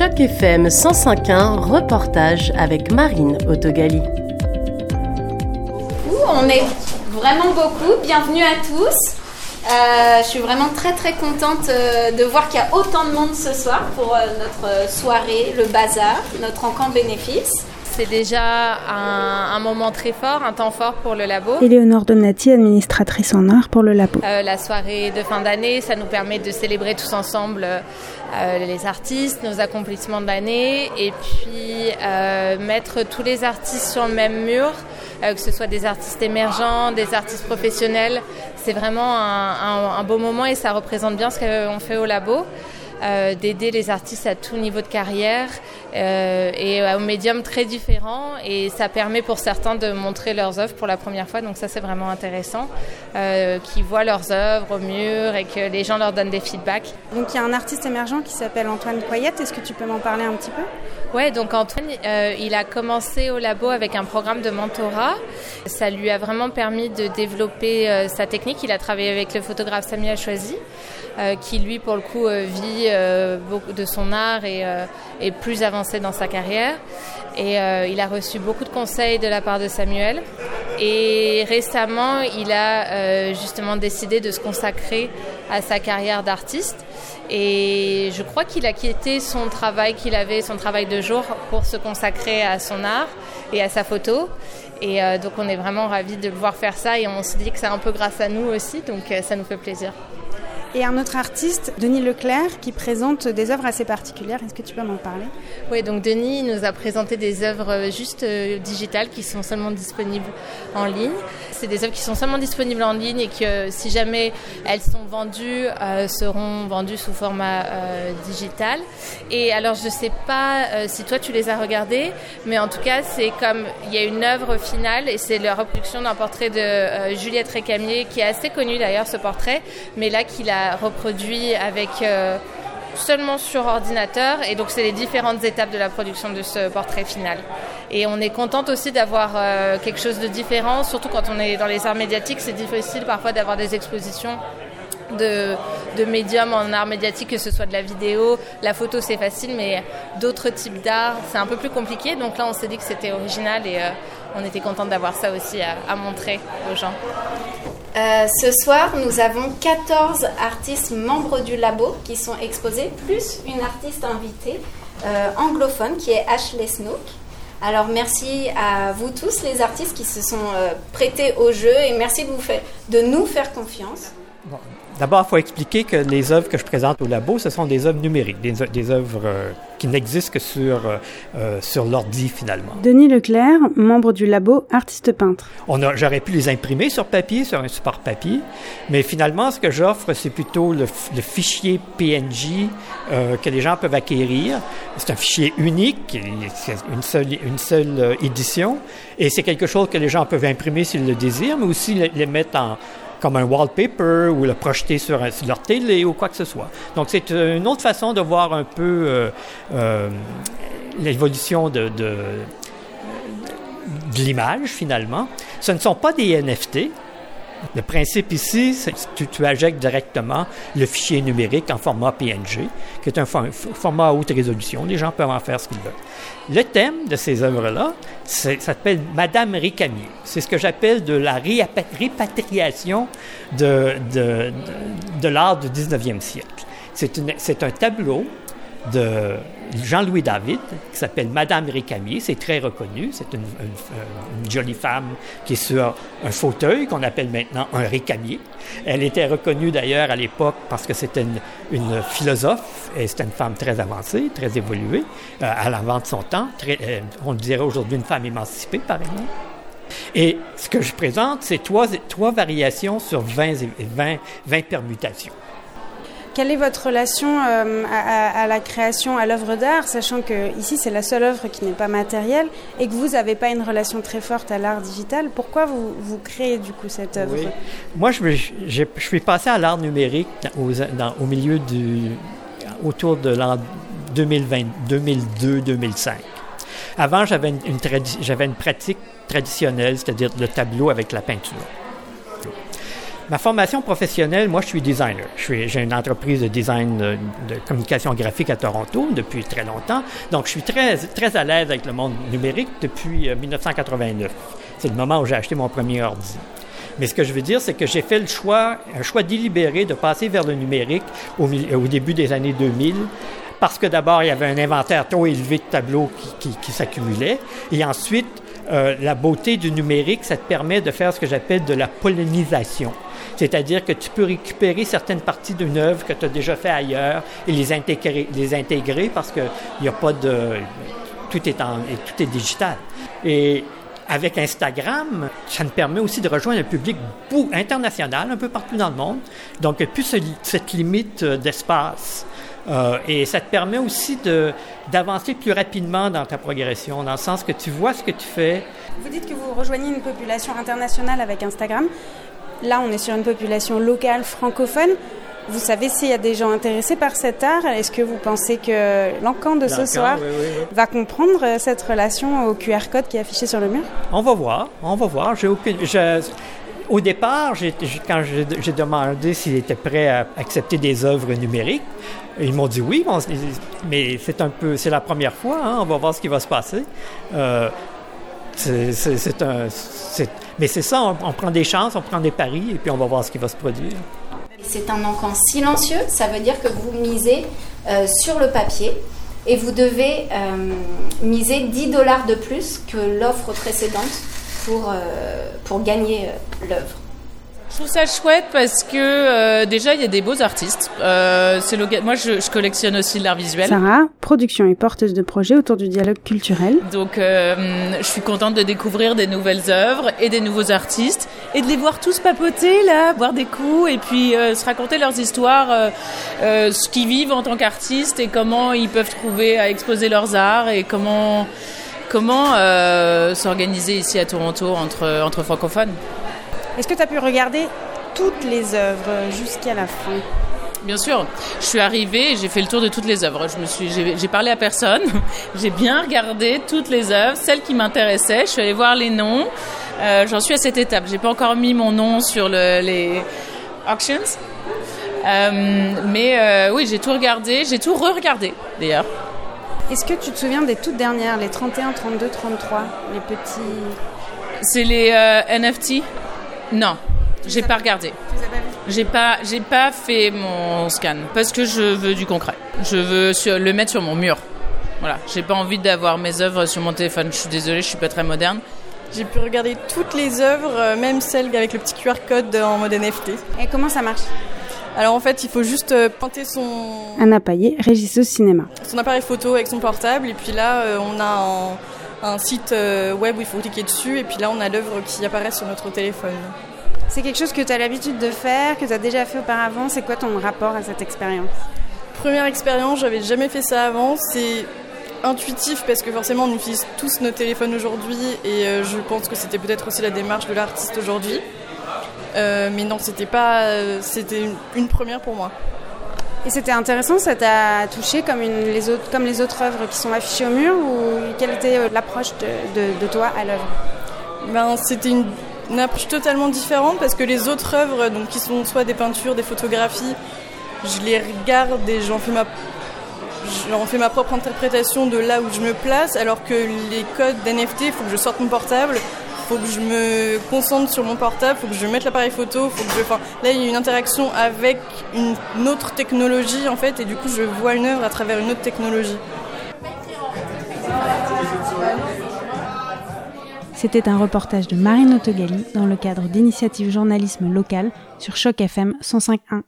Choc FM 105.1, reportage avec Marine Autogali. On est vraiment beaucoup. Bienvenue à tous. Euh, je suis vraiment très très contente euh, de voir qu'il y a autant de monde ce soir pour euh, notre soirée, le bazar, notre encamp bénéfice. C'est déjà un, moment très fort, un temps fort pour le labo. Éléonore Donati, administratrice en art pour le labo. la soirée de fin d'année, ça nous permet de célébrer tous ensemble les artistes, nos accomplissements de l'année et puis mettre tous les artistes sur le même mur. Euh, que ce soit des artistes émergents, des artistes professionnels. C'est vraiment un, beau moment et ça représente bien ce qu'on fait au labo. Euh, d'aider les artistes à tout niveau de carrière euh, et au médium très différents. Et ça permet pour certains de montrer leurs œuvres pour la première fois. Donc ça, c'est vraiment intéressant. Euh, qui voient leurs œuvres au mur et que les gens leur donnent des feedbacks. Donc il y a un artiste émergent qui s'appelle Antoine Coyette. Est-ce que tu peux m'en parler un petit peu? Ouais, donc Antoine, il a commencé au labo avec un programme de mentorat. Ça lui a vraiment permis de développer sa technique. Il a travaillé avec le photographe Samuel Choisy. Euh, qui lui, pour le coup, euh, vit euh, beaucoup de son art et est plus avancé dans sa carrière. Et il a reçu beaucoup de conseils de la part de Samuel. Et récemment, il a justement décidé de se consacrer à sa carrière d'artiste. Et je crois qu'il a quitté son travail qu'il avait, son travail de jour, pour se consacrer à son art et à sa photo. Et donc on est vraiment ravis de le voir faire ça et on se dit que c'est un peu grâce à nous aussi, donc ça nous fait plaisir et un autre artiste, Denis Leclerc, qui présente des œuvres assez particulières. Est-ce que tu peux m'en parler? Oui, donc Denis nous a présenté des œuvres juste euh, digitales qui sont seulement disponibles en ligne. C'est des œuvres qui sont seulement disponibles en ligne et que si jamais elles sont vendues, euh, seront vendues sous format euh, digital. Et alors je ne sais pas si toi tu les as regardées, mais en tout cas c'est comme il y a une œuvre finale et c'est la reproduction d'un portrait de Juliette Récamier qui est assez connu d'ailleurs ce portrait, mais là qu'il a reproduit avec euh, seulement sur ordinateur et donc c'est les différentes étapes de la production de ce portrait final. Et on est contente aussi d'avoir euh, quelque chose de différent, surtout quand on est dans les arts médiatiques, c'est difficile parfois d'avoir des expositions de, de médiums en art médiatique, que ce soit de la vidéo, la photo c'est facile, mais d'autres types d'art c'est un peu plus compliqué. Donc là on s'est dit que c'était original et euh, on était contente d'avoir ça aussi à, montrer aux gens. Euh, ce soir, nous avons 14 artistes membres du labo qui sont exposés, plus une artiste invitée euh, anglophone qui est Ashley Snook. Alors merci à vous tous les artistes qui se sont euh, prêtés au jeu et merci de nous faire confiance. D'abord, il faut expliquer que les œuvres que je présente au labo, ce sont des œuvres numériques, des, œuvres euh, qui n'existent que sur, euh, euh, sur l'ordi finalement. Denis Leclerc, membre du labo artiste peintre. J'aurais pu les imprimer sur papier, sur un support papier, mais finalement, ce que j'offre, c'est plutôt le, fichier PNG que les gens peuvent acquérir. C'est un fichier unique, une seule, une seule édition, et c'est quelque chose que les gens peuvent imprimer s'ils le désirent, mais aussi les mettre en comme un wallpaper ou le projeter sur, leur télé ou quoi que ce soit. Donc, c'est une autre façon de voir un peu euh, euh, l'évolution de, l'image, finalement. Ce ne sont pas des NFT, le principe ici, c'est que tu, injectes directement le fichier numérique en format PNG, qui est un format à haute résolution. Les gens peuvent en faire ce qu'ils veulent. Le thème de ces œuvres-là, ça s'appelle Madame Récamier. C'est ce que j'appelle de la répatriation de, de, de, l'art du 19e siècle. C'est un tableau de Jean-Louis David, qui s'appelle Madame Récamier. C'est très reconnu. C'est une, jolie femme qui est sur un fauteuil qu'on appelle maintenant un récamier. Elle était reconnue d'ailleurs à l'époque parce que c'était une, philosophe et c'était une femme très avancée, très évoluée, euh, à l'avant de son temps. Euh, on dirait aujourd'hui une femme émancipée, par exemple. Et ce que je présente, c'est trois, trois variations sur 20, 20, 20 permutations. Quelle est votre relation euh, à, la création, à l'œuvre d'art, sachant que ici c'est la seule œuvre qui n'est pas matérielle et que vous n'avez pas une relation très forte à l'art digital Pourquoi vous, créez du coup cette œuvre? Moi, je, suis passé à l'art numérique au milieu du, autour de l'an 2002-2005. Avant, j'avais une pratique traditionnelle, c'est-à-dire le tableau avec la peinture. Ma formation professionnelle, moi, je suis designer. J'ai une entreprise de design de, de, communication graphique à Toronto depuis très longtemps. Donc, je suis très, très à l'aise avec le monde numérique depuis 1989. C'est le moment où j'ai acheté mon premier ordi. Mais ce que je veux dire, c'est que j'ai fait le choix, un choix délibéré de passer vers le numérique au, au début des années 2000 parce que d'abord, il y avait un inventaire trop élevé de tableaux qui, s'accumulait, et ensuite, euh, la beauté du numérique, ça te permet de faire ce que j'appelle de la pollinisation. C'est-à-dire que tu peux récupérer certaines parties d'une œuvre que tu as déjà fait ailleurs et les intégrer, les intégrer parce qu'il n'y a pas de... Tout est, en, tout est digital. Et avec Instagram, ça me permet aussi de rejoindre un public international un peu partout dans le monde. Donc, plus cette limite euh, d'espace. Euh, et ça te permet aussi d'avancer plus rapidement dans ta progression, dans le sens que tu vois ce que tu fais. Vous dites que vous rejoignez une population internationale avec Instagram. Là, on est sur une population locale francophone. Vous savez s'il y a des gens intéressés par cet art Est-ce que vous pensez que l'encan de ce soir oui, oui, oui. va comprendre euh, cette relation au QR code qui est affiché sur le mur? On va voir, on va voir. J'ai aucune. Je, au départ, quand j'ai demandé s'ils étaient prêts à accepter des œuvres numériques, ils m'ont dit oui, mais c'est un peu, c'est la première fois. Hein, on va voir ce qui va se passer. Euh, c'est un, mais c'est ça, on, prend des chances, on prend des paris, et puis on va voir ce qui va se produire. C'est un encan silencieux, ça veut dire que vous misez euh, sur le papier et vous devez euh, miser 10 dollars de plus que l'offre précédente pour, euh, pour gagner l'œuvre. Je trouve ça chouette parce que euh, déjà il y a des beaux artistes. Euh, c'est moi je, je, collectionne aussi l'art visuel. Sarah, production et porteuse de projets autour du dialogue culturel. Donc euh, je suis contente de découvrir des nouvelles œuvres et des nouveaux artistes et de les voir tous papoter là, boire des coups et puis se raconter leurs histoires, ce qu'ils vivent en tant qu'artistes et comment ils peuvent trouver à exposer leurs arts et comment comment s'organiser ici à Toronto entre entre francophones. Est-ce que tu as pu regarder toutes les œuvres jusqu'à la fin Bien sûr, je suis arrivée et j'ai fait le tour de toutes les œuvres. Je me suis, j'ai parlé à personne. j'ai bien regardé toutes les œuvres, celles qui m'intéressaient. Je suis allée voir les noms. Euh, J'en suis à cette étape. J'ai pas encore mis mon nom sur le, les auctions. Euh, mais euh, oui, j'ai tout regardé. J'ai tout re-regardé d'ailleurs. Est-ce que tu te souviens des toutes dernières, les 31, 32, 33, les petits C'est les euh, NFT non, j'ai pas regardé. J'ai pas, j'ai pas fait mon scan parce que je veux du concret. Je veux sur, le mettre sur mon mur. Voilà, j'ai pas envie d'avoir mes œuvres sur mon téléphone. Je suis désolée, je suis pas très moderne. J'ai pu regarder toutes les œuvres, même celles avec le petit QR code en mode NFT. Et comment ça marche? Alors en fait, il faut juste pointer son. Anna Paillet, Régisseuse Cinéma. Son appareil photo avec son portable, et puis là, on a un, un site web où il faut cliquer dessus, et puis là, on a l'œuvre qui apparaît sur notre téléphone. C'est quelque chose que tu as l'habitude de faire, que tu as déjà fait auparavant. C'est quoi ton rapport à cette expérience? Première expérience, j'avais jamais fait ça avant. C'est intuitif parce que forcément on utilise tous nos téléphones aujourd'hui et euh, je pense que c'était peut-être aussi la démarche de l'artiste aujourd'hui. Euh, mais non, c'était pas, euh, c'était une, première pour moi. Et c'était intéressant, ça t'a touché comme, les autres, œuvres qui sont affichées au mur ou quelle était l'approche de, toi à l'œuvre? Ben, C'était une, approche totalement différente parce que les autres œuvres, donc, qui sont soit des peintures, des photographies, je les regarde et j'en fais j'en fais ma propre interprétation de là où je me place, alors que les codes d'NFT, il faut que je sorte mon portable, faut que je me concentre sur mon portable, faut que je mette l'appareil photo, faut que je. Enfin, là, il y a une interaction avec une autre technologie en fait, et du coup, je vois une œuvre à travers une autre technologie. C'était un reportage de Marine Autogali dans le cadre d'initiative journalisme local sur Choc FM 105.1.